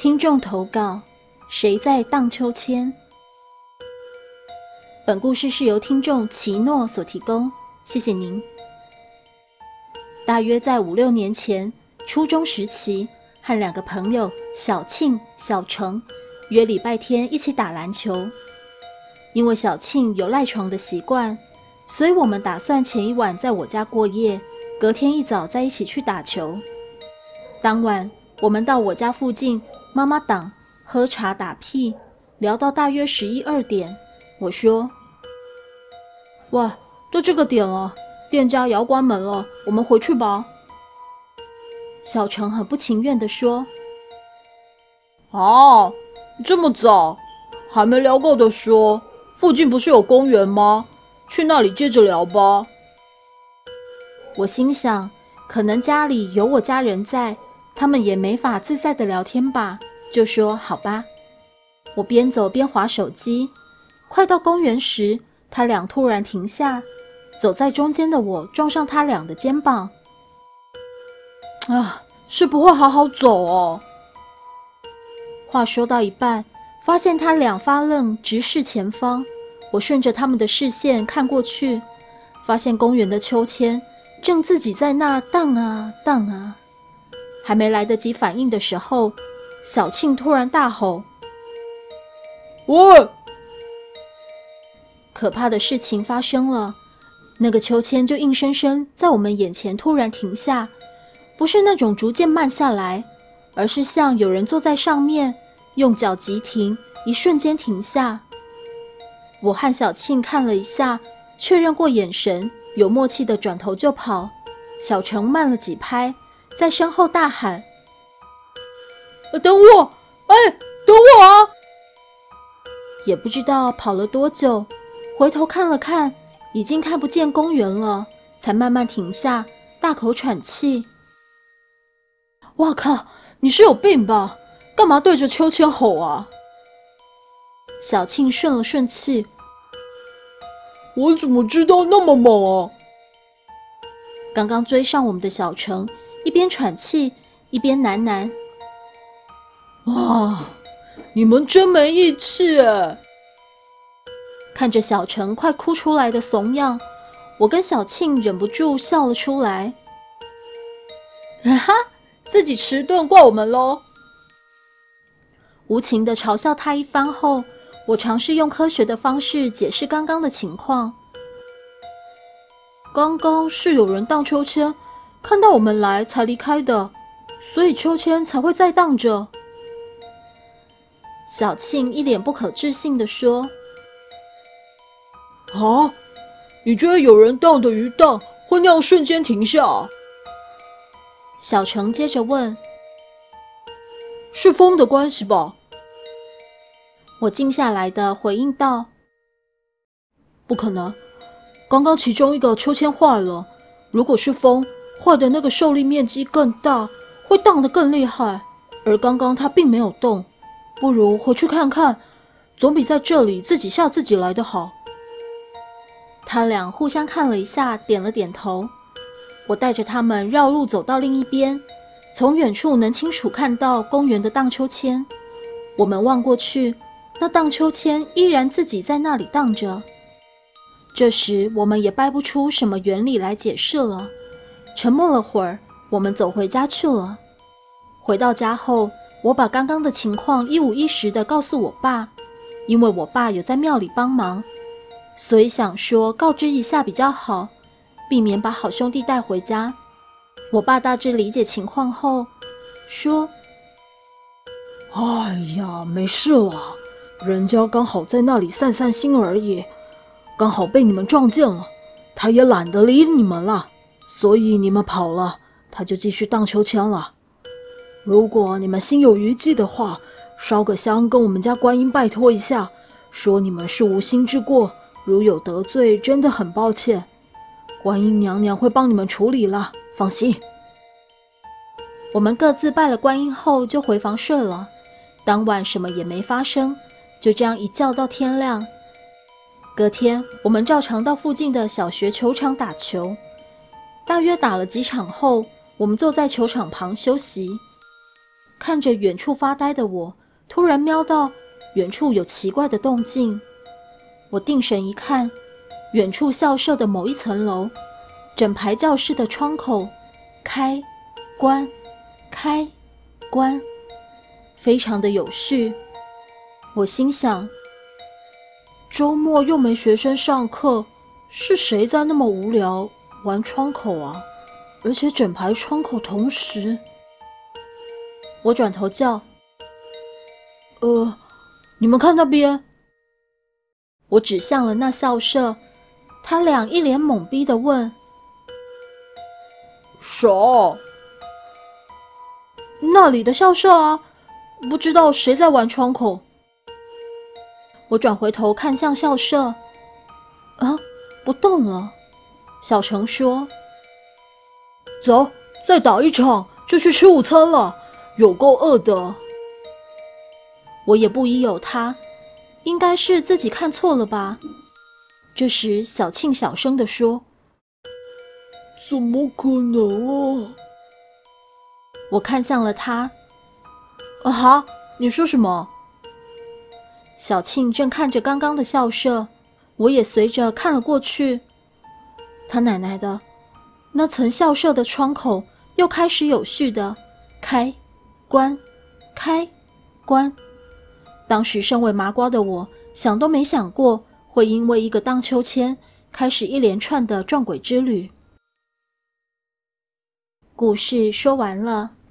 听众投稿：谁在荡秋千？本故事是由听众奇诺所提供，谢谢您。大约在五六年前，初中时期，和两个朋友小庆、小程约礼拜天一起打篮球。因为小庆有赖床的习惯，所以我们打算前一晚在我家过夜，隔天一早再一起去打球。当晚，我们到我家附近妈妈党喝茶打屁，聊到大约十一二点。我说：“哇，都这个点了，店家也要关门了，我们回去吧。”小陈很不情愿地说：“啊，这么早，还没聊够的说。”附近不是有公园吗？去那里接着聊吧。我心想，可能家里有我家人在，他们也没法自在的聊天吧，就说好吧。我边走边划手机，快到公园时，他俩突然停下，走在中间的我撞上他俩的肩膀。啊，是不会好好走哦。话说到一半。发现他俩发愣，直视前方。我顺着他们的视线看过去，发现公园的秋千正自己在那儿荡啊荡啊。还没来得及反应的时候，小庆突然大吼：“喂！”可怕的事情发生了，那个秋千就硬生生在我们眼前突然停下，不是那种逐渐慢下来，而是像有人坐在上面。用脚急停，一瞬间停下。我和小庆看了一下，确认过眼神，有默契的转头就跑。小程慢了几拍，在身后大喊：“等我！哎，等我啊！”也不知道跑了多久，回头看了看，已经看不见公园了，才慢慢停下，大口喘气。我靠！你是有病吧？干嘛对着秋千吼啊？小庆顺了顺气，我怎么知道那么猛啊？刚刚追上我们的小程一边喘气一边喃喃：“哇，你们真没义气哎！”看着小陈快哭出来的怂样，我跟小庆忍不住笑了出来。哈哈，自己迟钝怪我们喽。无情的嘲笑他一番后，我尝试用科学的方式解释刚刚的情况。刚刚是有人荡秋千，看到我们来才离开的，所以秋千才会再荡着。小庆一脸不可置信的说：“啊，你觉得有人荡的鱼荡会那样瞬间停下？”小程接着问：“是风的关系吧？”我静下来的回应道：“不可能，刚刚其中一个秋千坏了。如果是风坏的，那个受力面积更大，会荡得更厉害。而刚刚它并没有动，不如回去看看，总比在这里自己吓自己来的好。”他俩互相看了一下，点了点头。我带着他们绕路走到另一边，从远处能清楚看到公园的荡秋千。我们望过去。那荡秋千依然自己在那里荡着。这时，我们也掰不出什么原理来解释了。沉默了会儿，我们走回家去了。回到家后，我把刚刚的情况一五一十的告诉我爸，因为我爸有在庙里帮忙，所以想说告知一下比较好，避免把好兄弟带回家。我爸大致理解情况后说：“哎呀，没事了。”人家刚好在那里散散心而已，刚好被你们撞见了，他也懒得理你们了，所以你们跑了，他就继续荡秋千了。如果你们心有余悸的话，烧个香跟我们家观音拜托一下，说你们是无心之过，如有得罪，真的很抱歉，观音娘娘会帮你们处理了，放心。我们各自拜了观音后就回房睡了，当晚什么也没发生。就这样一觉到天亮。隔天，我们照常到附近的小学球场打球。大约打了几场后，我们坐在球场旁休息。看着远处发呆的我，突然瞄到远处有奇怪的动静。我定神一看，远处校舍的某一层楼，整排教室的窗口开、关、开、关，非常的有序。我心想：周末又没学生上课，是谁在那么无聊玩窗口啊？而且整排窗口同时。我转头叫：“呃，你们看那边。”我指向了那校舍，他俩一脸懵逼的问：“啥？”“那里的校舍啊，不知道谁在玩窗口。”我转回头看向校舍，啊，不动了。小程说：“走，再打一场就去吃午餐了，有够饿的。”我也不疑有他，应该是自己看错了吧。这时，小庆小声的说：“怎么可能啊？”我看向了他，啊哈，你说什么？小庆正看着刚刚的校舍，我也随着看了过去。他奶奶的，那层校舍的窗口又开始有序的开、关、开、关。当时身为麻瓜的我，想都没想过会因为一个荡秋千开始一连串的撞鬼之旅。故事说完了。